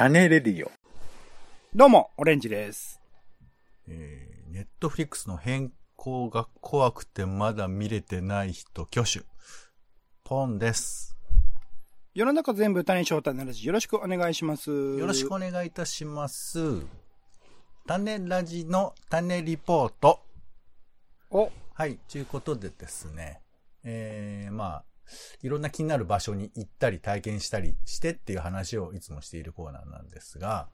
種レディオ。どうも、オレンジです。えー、ネットフリックスの変更が怖くてまだ見れてない人挙手。ポンです。世の中全部種翔太ならじよろしくお願いします。よよろしくお願いいたします。種ラジの種リポート。お、はい、ということでですね。えー、まあ、いろんな気になる場所に行ったり体験したりしてっていう話をいつもしているコーナーなんですが、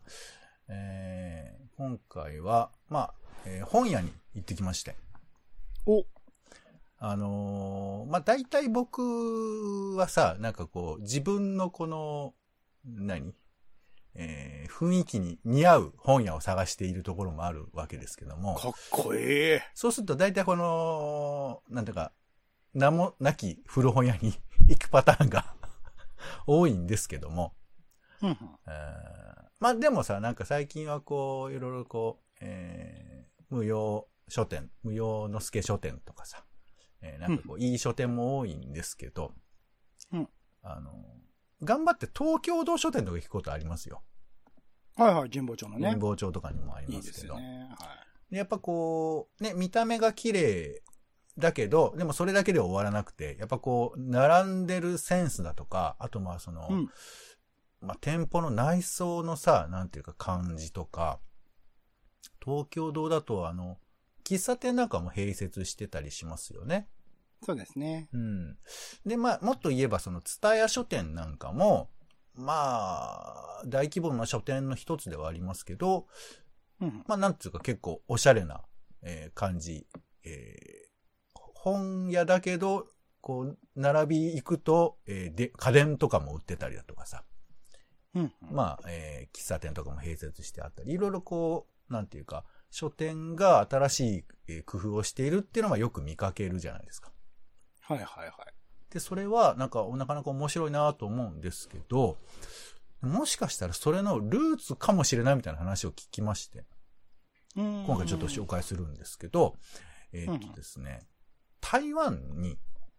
えー、今回は、まあ、えー本屋に行ってきまして。お、あのーまあ、大体僕はさ、なんかこう、自分のこの、何？えー雰囲気に似合う本屋を探しているところもあるわけですけども、かっこいい。そうすると大体この、なんていうか、名もなき古本屋に 行くパターンが 多いんですけども、うんまあでもさ、なんか最近はこう、いろいろこう、えー無料書店、無料の助書店とかさ、えーなんかこう、いい書店も多いんですけど、うんあの、頑張って東京道書店とか行くことありますよ。はいはい、神保町のね神。保町とかにもありいいますけど。ですね。はでやっぱこう、ね、見た目が綺麗だけど、でもそれだけで終わらなくて、やっぱこう、並んでるセンスだとか、あとまあその、うんまあ店舗の内装のさ、なんていうか感じとか、東京堂だとあの、喫茶店なんかも併設してたりしますよね。い。そうですね。うん。で、まあ、もっと言えばその、ツタヤ書店なんかも、まあ、大規模な書店の一つではありますけど、うんうん。まあ、なんていうか結構おしゃれな、えー感じ。えー本屋だけど、こう、並び行くと、えーで、家電とかも売ってたりだとかさ。うんうん。まあ、えー喫茶店とかも併設してあったり、いろいろこう、なんていうか、書店が新しいえー工夫をしているっていうのはよく見かけるじゃないですか。はいはいはい。で、それは、なんか、なかなか面白いなと思うんですけど、もしかしたらそれのルーツかもしれないみたいな話を聞きまして。今今回ちょっと紹介するんですけど、えーっとですね、台湾に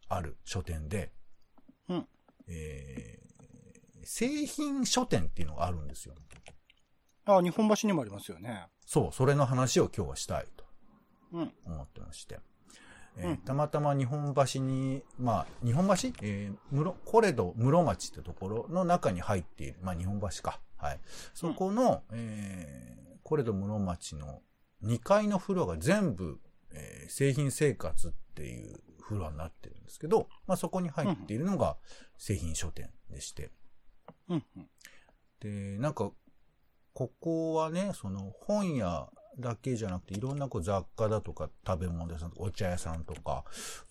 ある書店で、うんえー製品書店っていうのがあるんですよ。あ、日本橋にもありますよね。そう、それの話を今日はしたいとうん。思ってまして。えーうんたまたま日本橋に、まあ、日本橋？えー、室、コレド室町ってところの中に入っている、まあ日本橋か。はい。そこの、えー、コレド室町の2階のフロアが全部、えー製品生活っていうフロアになってるんですけど、まあそこに入っているのが製品書店でして。うんうん。で、なんか、ここはね、その本屋だけじゃなくて、いろんなこう雑貨だとか食べ物屋さんとかお茶屋さんとか、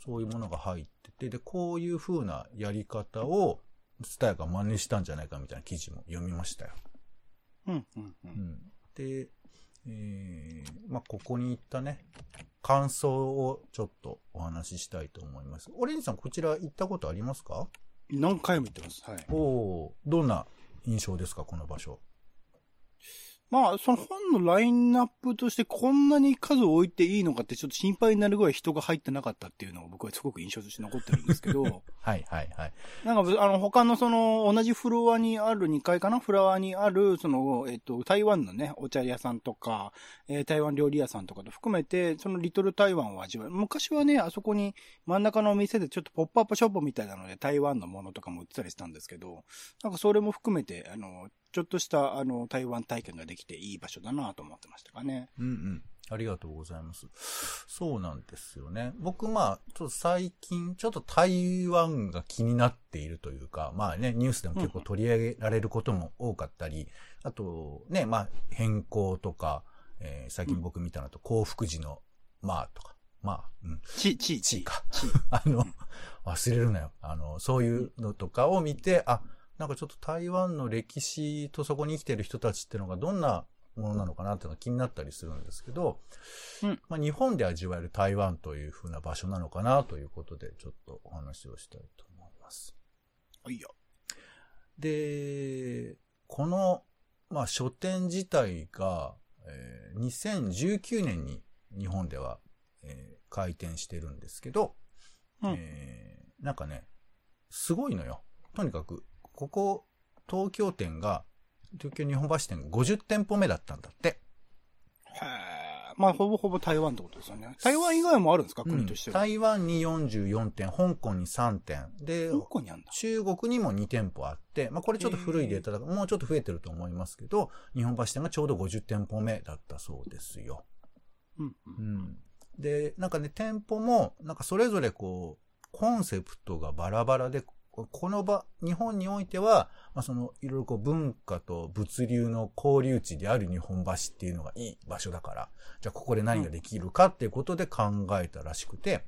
そういうものが入ってて、で、こういう風なやり方を、スタヤが真似したんじゃないかみたいな記事も読みましたよ。うんうんう。うんん。で、えー、まあ、ここに行ったね、感想をちょっとお話ししたいと思います。オレンジさん、こちら行ったことありますか？何回も言ってます。はい。おどんな印象ですか、この場所？まあ、その本のラインナップとしてこんなに数を置いていいのかってちょっと心配になるぐらい人が入ってなかったっていうのが僕はすごく印象として残ってるんですけど、はい、はい、はい。なんか、あの、他のその、同じフロアにある、2階かなフロアにある、その、えっと、台湾のね、お茶屋さんとか、えー台湾料理屋さんとかと含めて、そのリトル台湾を味わう。昔はね、あそこに真ん中のお店でちょっとポップアップショップみたいなので、台湾のものとかも売ってたりしたんですけど、なんかそれも含めて、あの、ちょっとした、あの、台湾体験ができていい場所だなと思ってましたかね。うんうん。ありがとうございます。そうなんですよね。僕、まあ、ちょっと最近、ちょっと台湾が気になっているというか、まあね、ニュースでも結構取り上げられることも多かったり、あと、ね、まあ、変更とか、えー最近僕見たのと、幸福時の、まあとか、まあ、うん、ち、ち、地位か。ち。あの、忘れるなよ。あの、そういうのとかを見て、あ、なんかちょっと台湾の歴史とそこに生きてる人たちっていうのがどんなものなのかなっていうのが気になったりするんですけど、うんまあ日本で味わえる台湾という風な場所なのかなということで、ちょっとお話をしたいと思います。はいよ。で、この、まあ書店自体が、えー2019年に日本では、えー開店してるんですけど、うんえーなんかね、すごいのよ。とにかく、ここ、東京店が東京日本橋店50店舗目だったんだって。へえ。まあ、ほぼほぼ台湾ってことですよね。台湾以外もあるんですか？国としては。台湾に44店、香港に3店。で、香港にあるんだ。中国にも2店舗あって、まあこれちょっと古いデータだから、もうちょっと増えてると思いますけど、日本橋店がちょうど50店舗目だったそうですよ。うん。ううんん。で、なんかね、店舗も、なんかそれぞれこう、コンセプトがバラバラで、この場、日本においては、まあその、いろいろこう文化と物流の交流地である日本橋っていうのがいい場所だから、じゃあここで何ができるかっていうことで考えたらしくて、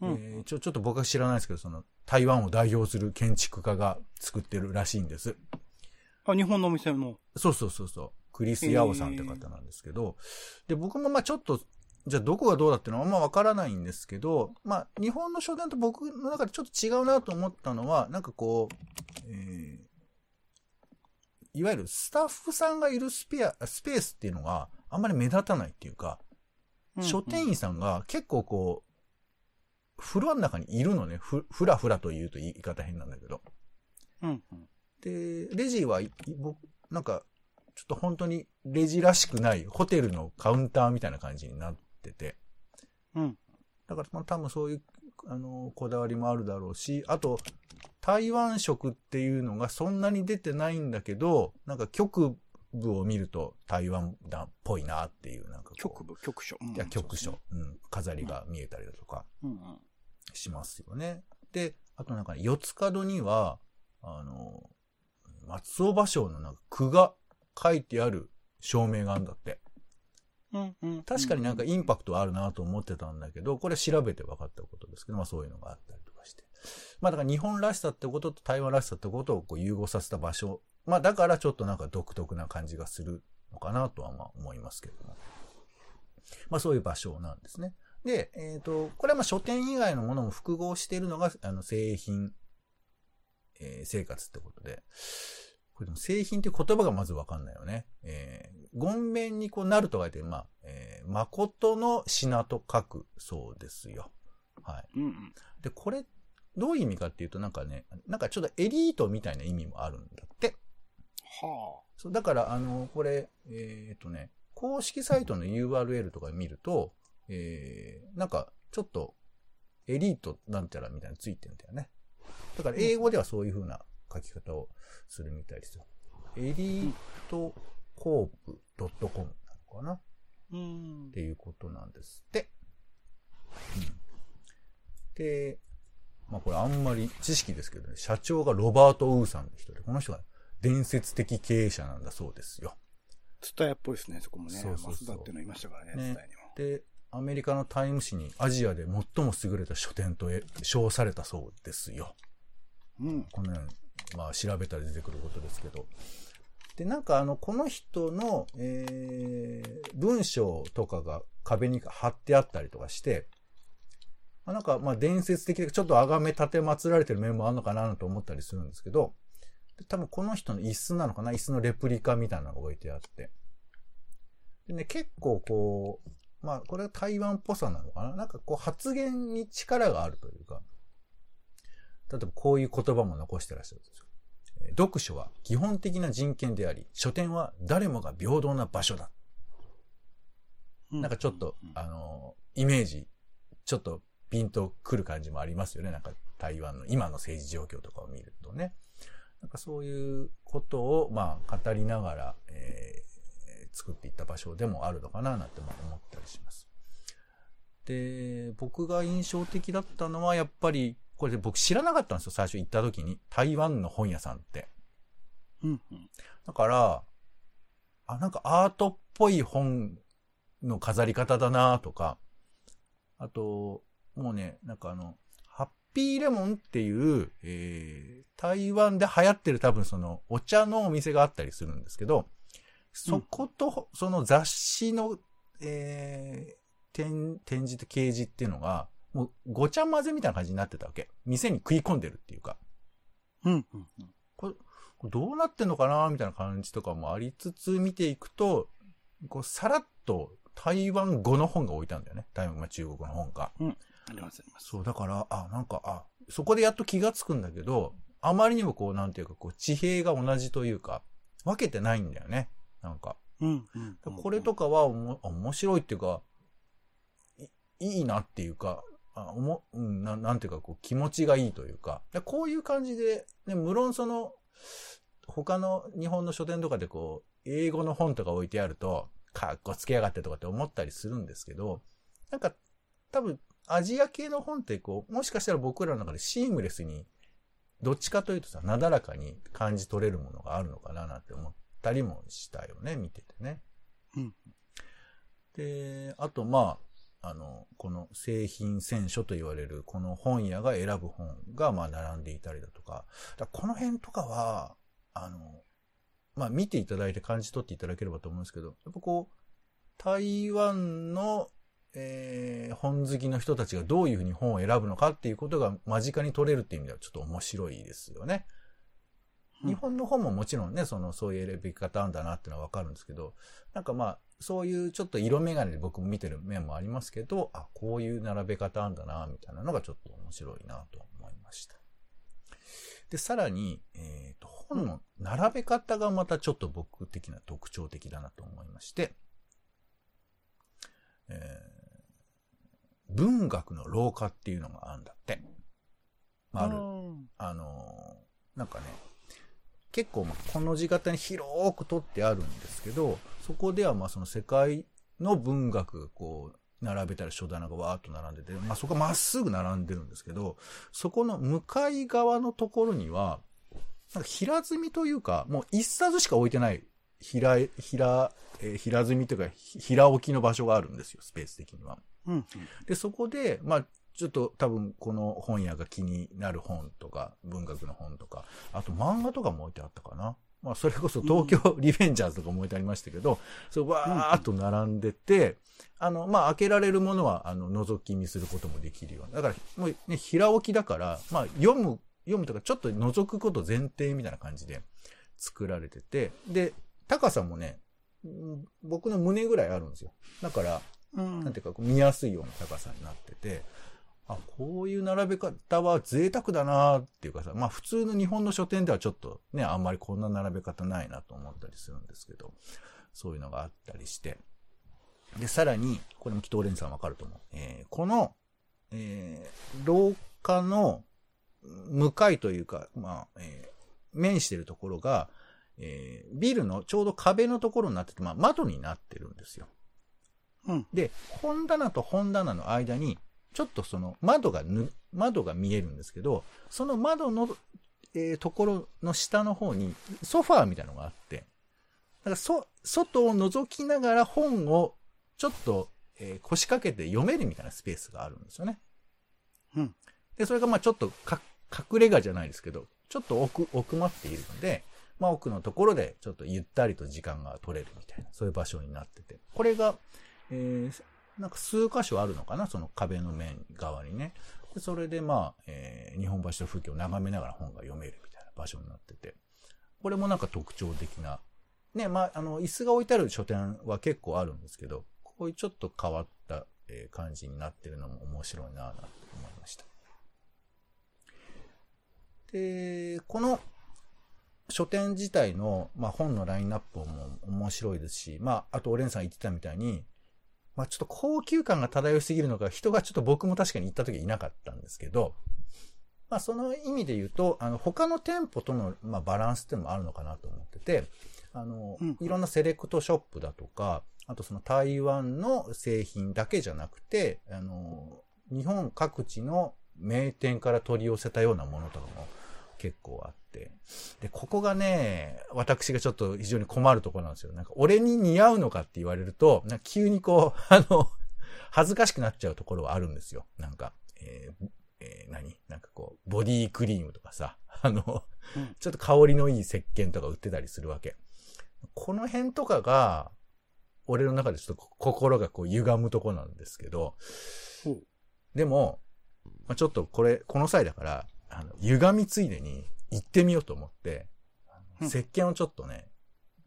うんえーちょ、ちょっと僕は知らないですけど、その、台湾を代表する建築家が作ってるらしいんです。あ、日本のお店の。そうそうそうそう。クリス・ヤオさんって方なんですけど、で、僕もまあちょっと、じゃあどこがどうだっていうのはあんまわからないんですけど、まあ日本の書店と僕の中でちょっと違うなと思ったのは、なんかこう、えーいわゆるスタッフさんがいるスペア、スペースっていうのがあんまり目立たないっていうか、書店員さんが結構こう、フロアの中にいるのね。ふ、ふらふらと言うと言い方変なんだけど。うん。うん。で、レジはい、僕、なんか、ちょっと本当にレジらしくないホテルのカウンターみたいな感じになってて。うん。だからまあ多分そういう、あの、こだわりもあるだろうし、あと、台湾食っていうのがそんなに出てないんだけど、なんか局部を見ると台湾だっぽいなっていう、なんか局部、局所。うんいや、局所、そううん、飾りが見えたりだとかですねうんうん。しますよね。で、あとなんかね、四つ角には、あの、松尾芭蕉のなんか句が書いてある照明があるんだって。うんうん。確かになんかインパクトあるなと思ってたんだけど、これ調べて分かったことですけど、まあそういうのがあったりとかして。まあだから日本らしさってことと台湾らしさってことをこう融合させた場所。まあだからちょっとなんか独特な感じがするのかなとはまあ思いますけども。まあそういう場所なんですね。で、えっ、と、これはまあ書店以外のものも複合しているのが、あの、製品、えー生活ってことで。これでも製品って言葉がまずわかんないよね。えー、言面にこうなると書いて、まあ、えー、誠の品と書くそうですよ。はい。うんうん。で、これ、どういう意味かっていうと、なんかね、なんかちょっとエリートみたいな意味もあるんだって。はそう、だから、あの、これ、えっ、とね、公式サイトの URL とか見ると、えー、なんか、ちょっと、エリートなんちゃらみたいなのついてんだよね。だから、英語ではそういう風な書き方をするみたいですよ。エリートコープ .com なのかな？あ。うんっ。ていうことなんですって。うん、で、まあこれあんまり知識ですけどね、社長がロバート・ウーさんって人で、この人が伝説的経営者なんだそうですよ。ツタヤっぽいですね、そこもね。そうそうそうマスダっていうのいましたからね、ね。で、アメリカのタイム誌にアジアで最も優れた書店と称されたそうですよ。うん。この辺、まあ調べたら出てくることですけど。で、なんかあの、この人の、えー、文章とかが壁に貼ってあったりとかして、まなんかまあ伝説的でちょっと崇め立て祀られてる面もあるのかなと思ったりするんですけど、で多分この人の椅子なのかな？椅子のレプリカみたいなのが置いてあって。でね、結構こう、まあこれは台湾っぽさなのかな？なんかこう発言に力があるというか、例えばこういう言葉も残してらっしゃるんですよ。えー読書は基本的な人権であり、書店は誰もが平等な場所だ。なんかちょっと、あのーイメージ、ちょっとピンとくる感じもありますよね。なんか台湾の今の政治状況とかを見るとね。なんかそういうことを、まあ、語りながら、えー作っていった場所でもあるのかな、なんてまあ思ったりします。で、僕が印象的だったのは、やっぱり、これで僕知らなかったんですよ、最初行った時に。台湾の本屋さんって。うんうん。だから、あ、なんかアートっぽい本の飾り方だなとか、あと、もうね、なんかあの、ハッピーレモンっていう、えー、台湾で流行ってる多分その、お茶のお店があったりするんですけど、そこと、その雑誌の、えー、展、展示と掲示っていうのが、もうごちゃ混ぜみたいな感じになってたわけ。店に食い込んでるっていうか。うんうんうん。これ、どうなってんのかなみたいな感じとかもありつつ見ていくと、こう、さらっと台湾語の本が置いたんだよね。台湾、まあ、中国の本が。ありますあります。そう、だから、あ、なんか、あ、そこでやっと気がつくんだけど、あまりにもこう、なんていうか、こう、地平が同じというか、分けてないんだよね。なんか。うん。うん。これとかはおも面白いっていうか、いいいなっていうか、あおもうん、ななんていうかこう気持ちがいいというか、でこういう感じで、ね、無論その、他の日本の書店とかでこう、英語の本とか置いてあると、かっこつけやがってとかって思ったりするんですけど、なんか多分アジア系の本ってこう、もしかしたら僕らの中でシームレスに、どっちかというとさ、なだらかに感じ取れるものがあるのかななんて思ったりもしたよね、見ててね。うん。で、あとまあ、あの、この製品選書と言われるこの本屋が選ぶ本がまあ並んでいたりだとか、だこの辺とかは、あの、まあ見ていただいて感じ取っていただければと思うんですけど、やっぱこう、台湾の、えー、本好きの人たちがどういうふうに本を選ぶのかっていうことが間近に取れるっていう意味ではちょっと面白いですよね。うん日本の本ももちろんね、その、そういう選び方あんだなっていうのはわかるんですけど、なんかまあ、そういうちょっと色眼鏡で僕も見てる面もありますけど、あ、こういう並べ方あんだな、みたいなのがちょっと面白いなと思いました。で、さらに、えっ、と、本の並べ方がまたちょっと僕的な特徴的だなと思いまして、えー文学の廊下っていうのがあるんだって。まあある。あのーなんかね、結構まあこの字型に広く取ってあるんですけど、そこではまあその世界の文学がこう、並べたら書棚がわーっと並んでて、まあそこがまっすぐ並んでるんですけど、そこの向かい側のところには、なんか平積みというか、もう一冊しか置いてない、平、平、えー平積みというか、ひ平置きの場所があるんですよ、スペース的には。うん。で、そこで、まあ、ちょっと多分この本屋が気になる本とか、文学の本とか、あと漫画とかも置いてあったかな。まあ、それこそ東京リベンジャーズとかも置いてありましたけど、そう、わーっと並んでて、あの、まあ、開けられるものは、あの、覗き見することもできるような。だから、もうね、平置きだから、まあ、読む、読むとか、ちょっと覗くこと前提みたいな感じで作られてて、で、高さもね、うん僕の胸ぐらいあるんですよ。だから、うん。なんていうか、見やすいような高さになってて、あ、こういう並べ方は贅沢だなっていうかさ、まあ普通の日本の書店ではちょっとね、あんまりこんな並べ方ないなと思ったりするんですけど、そういうのがあったりして。で、さらに、これもきっとオレンジさんわかると思う。えーこの、えー廊下の向かいというか、まあ、えー面してるところが、えービルのちょうど壁のところになってて、まあ窓になってるんですよ。うん。で、本棚と本棚の間に、ちょっとその窓がぬ、窓が見えるんですけど、その窓の、えーところの下の方にソファーみたいなのがあって、だからそ、外を覗きながら本をちょっと、えー腰掛けて読めるみたいなスペースがあるんですよね。うん。で、それがまあちょっとか隠れ家じゃないですけど、ちょっと奥、奥まっているので、まあ奥のところでちょっとゆったりと時間が取れるみたいな、そういう場所になってて。これが、えーなんか数箇所あるのかな？その壁の面側にね。でそれでまあ、えー日本橋の風景を眺めながら本が読めるみたいな場所になってて。これもなんか特徴的な。ね、まあ、あの、椅子が置いてある書店は結構あるんですけど、こういうちょっと変わった、えー感じになってるのも面白いなぁなんて思いました。で、この書店自体の、まあ、本のラインナップも面白いですし、まあ、あとオレンさん言ってたみたいに、まあ、ちょっと高級感が漂いすぎるのか、人がちょっと僕も確かに行った時いなかったんですけど、まあ、その意味で言うと、あの、他の店舗との、まあ、バランスっていうのもあるのかなと思ってて、あのうん、いろんなセレクトショップだとか、あとその台湾の製品だけじゃなくて、あの、日本各地の名店から取り寄せたようなものとかも結構あって。で、ここがね、私がちょっと非常に困るところなんですよ。なんか、俺に似合うのかって言われると、なんか急にこう、あの、恥ずかしくなっちゃうところはあるんですよ。なんか、えーえー何？なんかこう、ボディークリームとかさ、あの、うんちょっと香りのいい石鹸とか売ってたりするわけ。この辺とかが、俺の中でちょっと心がこう歪むとこなんですけどでも、まあ、ちょっとこれ、この際だから、あの、歪みついでに行ってみようと思って、石鹸をちょっとね、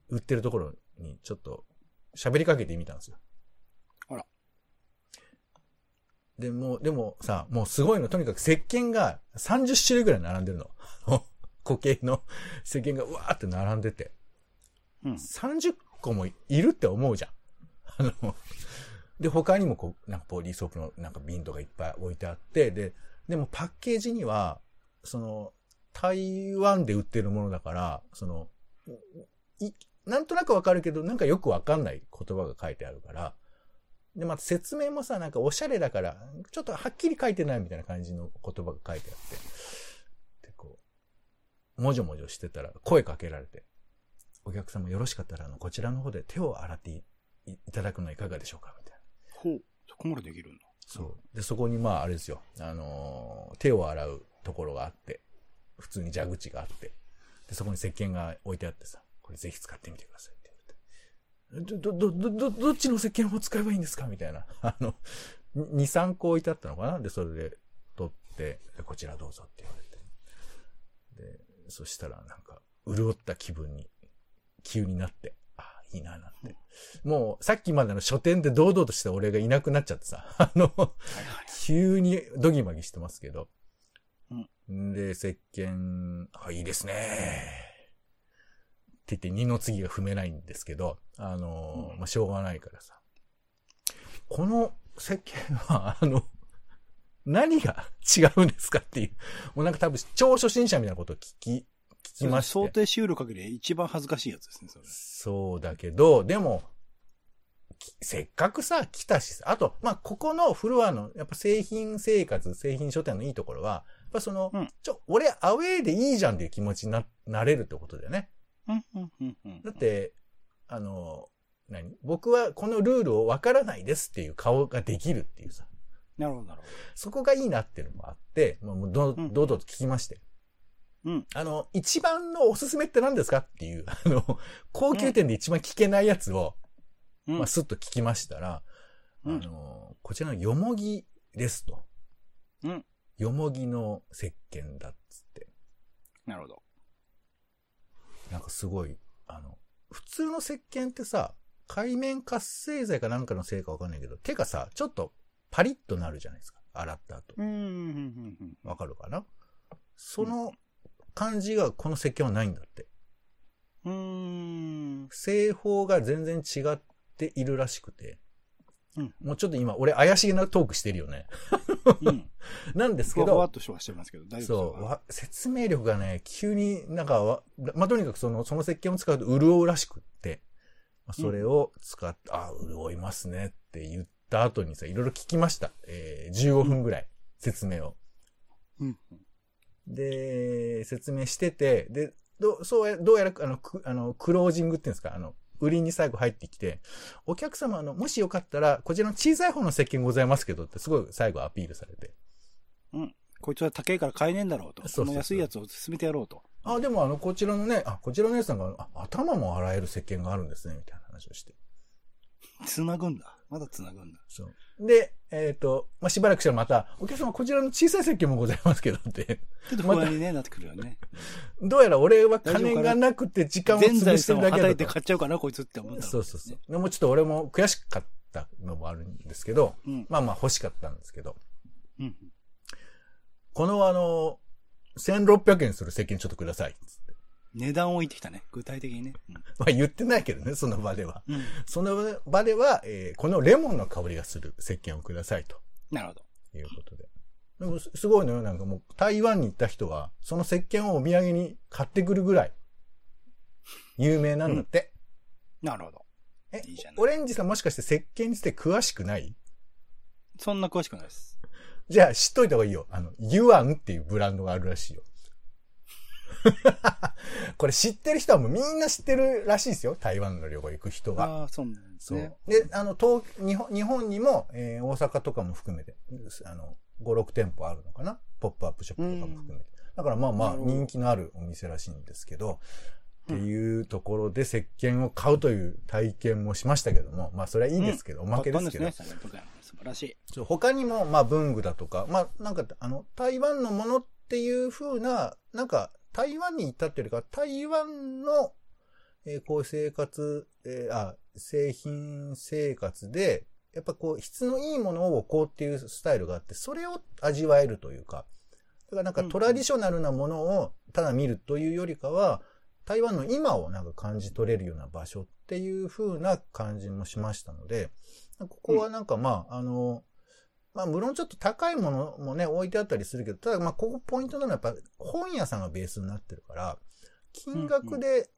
売ってるところにちょっと喋りかけてみたんですよ。あら。でも、でもさ、もうすごいの、とにかく石鹸が30種類ぐらい並んでるの。固形の石鹸がうわーって並んでて。うん。30個もいるって思うじゃん。あの、で、他にもこう、なんかボディーソープのなんか瓶とかいっぱい置いてあって、で、でもパッケージには、その、台湾で売ってるものだから、その、い、なんとなくわかるけど、なんかよくわかんない言葉が書いてあるから、で、また説明もさ、なんかおしゃれだから、ちょっとはっきり書いてないみたいな感じの言葉が書いてあって、で、こう、もじょもじょしてたら声かけられて、お客様よろしかったら、あの、こちらの方で手を洗っていただくのはいかがでしょうか？みたいな。ほう。そこまでできるんだ。そう。で、そこにまあ、あれですよ。あのー手を洗うところがあって、普通に蛇口があって、で、そこに石鹸が置いてあってさ、これぜひ使ってみてくださいって言われて。ど、ど、ど、ど、どっちの石鹸を使えばいいんですか？みたいな。あの、2、3個置いてあったのかな？で、それで取って、でこちらどうぞって言われて。で、そしたらなんか、潤った気分に、急になって、ああ、いいな、なんて。もう、さっきまでの書店で堂々とした俺がいなくなっちゃってさ、あの。急にドギマギしてますけど。うんで、石鹸、あ、いいですね。って言って二の次が踏めないんですけど、あのーうんまあ、しょうがないからさ。この石鹸は、あの、何が 違うんですかっていう。もうなんか多分、超初心者みたいなことを聞き、聞きまして。想定しうる限り一番恥ずかしいやつですね、それ。そうだけど、でも、きせっかくさ、来たしさ、あと、まあ、ここのフロアの、やっぱ製品生活、製品書店のいいところは、ぱその、うん。ちょ、俺アウェーでいいじゃんっていう気持ちにな、なれるってことだよね。だって、あの、何？僕はこのルールをわからないですっていう顔ができるっていうさ、なるほど、なるほそこがいいなっていうのもあって、もうもうど、うん。どうぞと聞きまして。うん。あの、一番のおすすめって何ですかっていう、あの、高級店で一番聞けないやつを、ど。うん。まあ、スッと聞きましたら、うん。あの、こちらのよもぎですと。うんよもぎの石鹸だっつって。なるほど。なんかすごい、あの、普通の石鹸ってさ、海面活性剤かなんかのせいかわかんないけど、手がさ、ちょっとパリッとなるじゃないですか。洗った後。わかるかな？その感じがこの石鹸はないんだって。うーん。製法が全然違っているらしくて。うんもうちょっと今、俺怪しげなトークしてるよね。うん。なんですけふわふわどっ、としてますけど、大丈そう、夫ですか？わ説明力がね、急になんかわ、まあ、とにかくその、その石鹸を使うと潤うらしくって、まあそれを使って、あ、潤いますねって言った後にさ、いろいろ聞きました。えー、15分ぐらい、説明を。うん。で、説明してて、で、どう、そうや、どうやら、あの、く、あの、クロージングっていうんですか、あの、売りに最後入ってきて、お客様、あの、もしよかったら、こちらの小さい方の石鹸ございますけどって、すごい最後アピールされて。こいつは高いから買えねえんだろうと。そうそうそうこの安いやつを勧めてやろうと。あ、でもあの、こちらのね、あ、こちらのやつなんか、あ、頭も洗える石鹸があるんですね、みたいな話をして。繋ぐんだ。まだ繋ぐんだ。そう。で、えっ、と、まあ、しばらくしたらまた、お客様こちらの小さい石鹸もございますけどって、ちょっと不安にね、なってくるよね。どうやら俺は金がなくて時間を潰してるだけだと。買っちゃうかな、こいつって思ったそうそうそう。でもうちょっと俺も悔しかったのもあるんですけど、うん。まあまあ欲しかったんですけど、うん。このあの、1600円する石鹸ちょっとください。値段を置いてきたね。具体的にね。まあ言ってないけどね、その場では。うん。うん。その場では、えーこのレモンの香りがする石鹸をくださいとなるほど。いうことで。でもすすごいのよ、なんかもう台湾に行った人は、その石鹸をお土産に買ってくるぐらい、有名なんだって。なるほど。えいいじゃないオレンジさんもしかして石鹸について詳しくない？そんな詳しくないです。じゃあ知っといた方がいいよ。あの、ユアンっていうブランドがあるらしいよ。これ知ってる人はもうみんな知ってるらしいですよ。台湾の旅行行く人が。ああ、そうなんです。ね。で、あの、東、日本、日本にも、えー大阪とかも含めて、あの、5、6店舗あるのかな？ポップアップショップとかも含めて。だからまあまあ人気のあるお店らしいんですけど、っていうところで石鹸を買うという体験もしましたけども、まあそれはいいですけど、おまけですけど、ね、1600円素晴らしい。他にも、まあ、文具だとか、まあ、なんか、あの、台湾のものっていう風な、なんか、台湾に行ったっていうよりか、台湾の、えーこう生活、えーあ、製品生活で、やっぱこう、質のいいものを置こうっていうスタイルがあって、それを味わえるというか、だからなんかうん。トラディショナルなものをただ見るというよりかは、台湾の今をなんか感じ取れるような場所っていう風な感じもしましたので、ここはなんかまあ、あの、まあ、無論ちょっと高いものもね、置いてあったりするけど、ただまあ、ここポイントなのはやっぱ本屋さんがベースになってるから、金額で、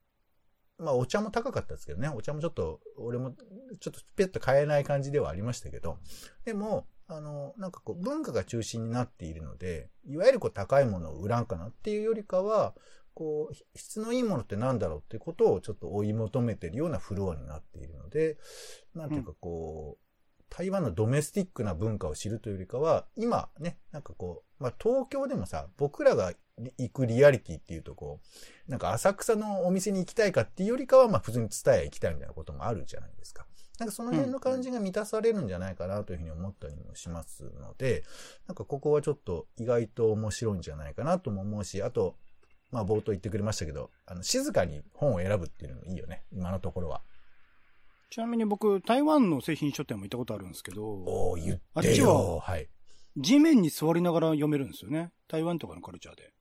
まあ、お茶も高かったですけどね、お茶もちょっと、俺もちょっとペッと買えない感じではありましたけど、でも、あの、なんかこう、文化が中心になっているので、いわゆるこう、高いものを売らんかなっていうよりかは、こう、質のいいものって何だろうっていうことをちょっと追い求めてるようなフロアになっているので、なんていうかこう、台湾のドメスティックな文化を知るというよりかは、今ね、なんかこう、まあ、東京でもさ、僕らが行くリアリティっていうとこう、なんか浅草のお店に行きたいかっていうよりかは、まあ、普通に伝え行きたいみたいなこともあるじゃないですか。なんかその辺の感じが満たされるんじゃないかなというふうに思ったりもしますので、なんかここはちょっと意外と面白いんじゃないかなとも思うし、あと、まあ冒頭言ってくれましたけど、あの、静かに本を選ぶっていうのもいいよね、今のところは。ちなみに僕、台湾の製品書店も行ったことあるんですけど、お言。あっちは、はい。地面に座りながら読めるんですよね。台湾とかのカルチャーで。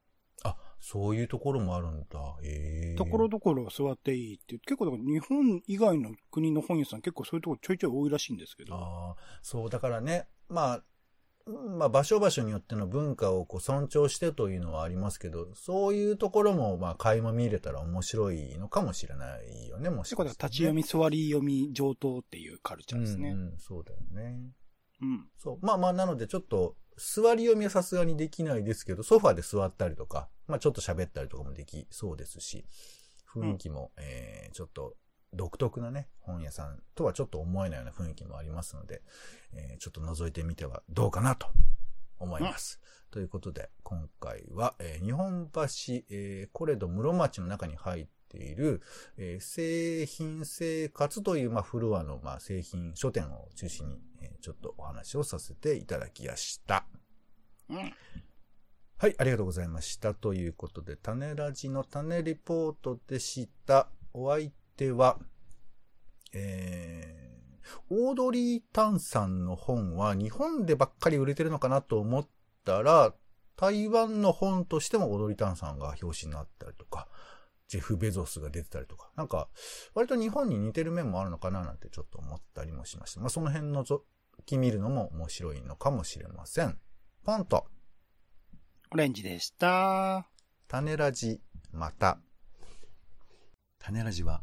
あ、そういうところもあるんだ。ええところどころ座っていいって結構だから日本以外の国の本屋さん結構そういうところちょいちょい多いらしいんですけど。ああ、そう、だからね、まあ、まあ、場所場所によっての文化をこう尊重してというのはありますけど、そういうところも、まあ、垣間見れたら面白いのかもしれないよね、もしかしたら、ね。立ち読み、座り読み、上等っていうカルチャーですね。うん、うん、そうだよね。うん。そう。まあまあ、なので、ちょっと、座り読みはさすがにできないですけど、ソファで座ったりとか、まあちょっと喋ったりとかもできそうですし、雰囲気も、うん、えー、ちょっと独特なね、本屋さんとはちょっと思えないような雰囲気もありますので、えー、ちょっと覗いてみてはどうかなと思います。ということで、今回は、えー、日本橋、えー、コレド室町の中に入っている、えー、製品生活という、まあ、フロアの、まあ、製品書店を中心に、えー、ちょっとお話をさせていただきました。うん。はい、ありがとうございました。ということで、種ラジの種リポートでした。お相手は、えー、オードリー・タンさんの本は日本でばっかり売れてるのかなと思ったら、台湾の本としてもオードリー・タンさんが表紙になったりとか、ジェフ・ベゾスが出てたりとか、なんか、割と日本に似てる面もあるのかななんてちょっと思ったりもしました。まあ、その辺のぞき見るのも面白いのかもしれません。ポンと。オレンジでした。種ラジ、また。種ラジは、